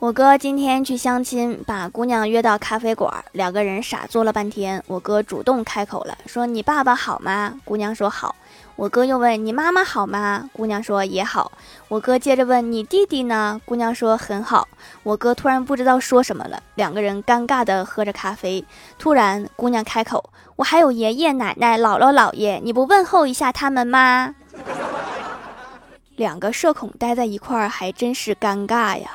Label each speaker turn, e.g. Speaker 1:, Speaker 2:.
Speaker 1: 我哥今天去相亲，把姑娘约到咖啡馆。两个人傻坐了半天，我哥主动开口了，说：‘你爸爸好吗？’姑娘说：‘好。’我哥又问：‘你妈妈好吗？’姑娘说：‘也好。’我哥接着问：‘你弟弟呢？’姑娘说：‘很好。’我哥突然不知道说什么了。两个人尴尬地喝着咖啡。突然姑娘开口：‘我还有爷爷奶奶、姥姥姥爷，你不问候一下他们吗？’ 两个社恐待在一块儿还真是尴尬呀。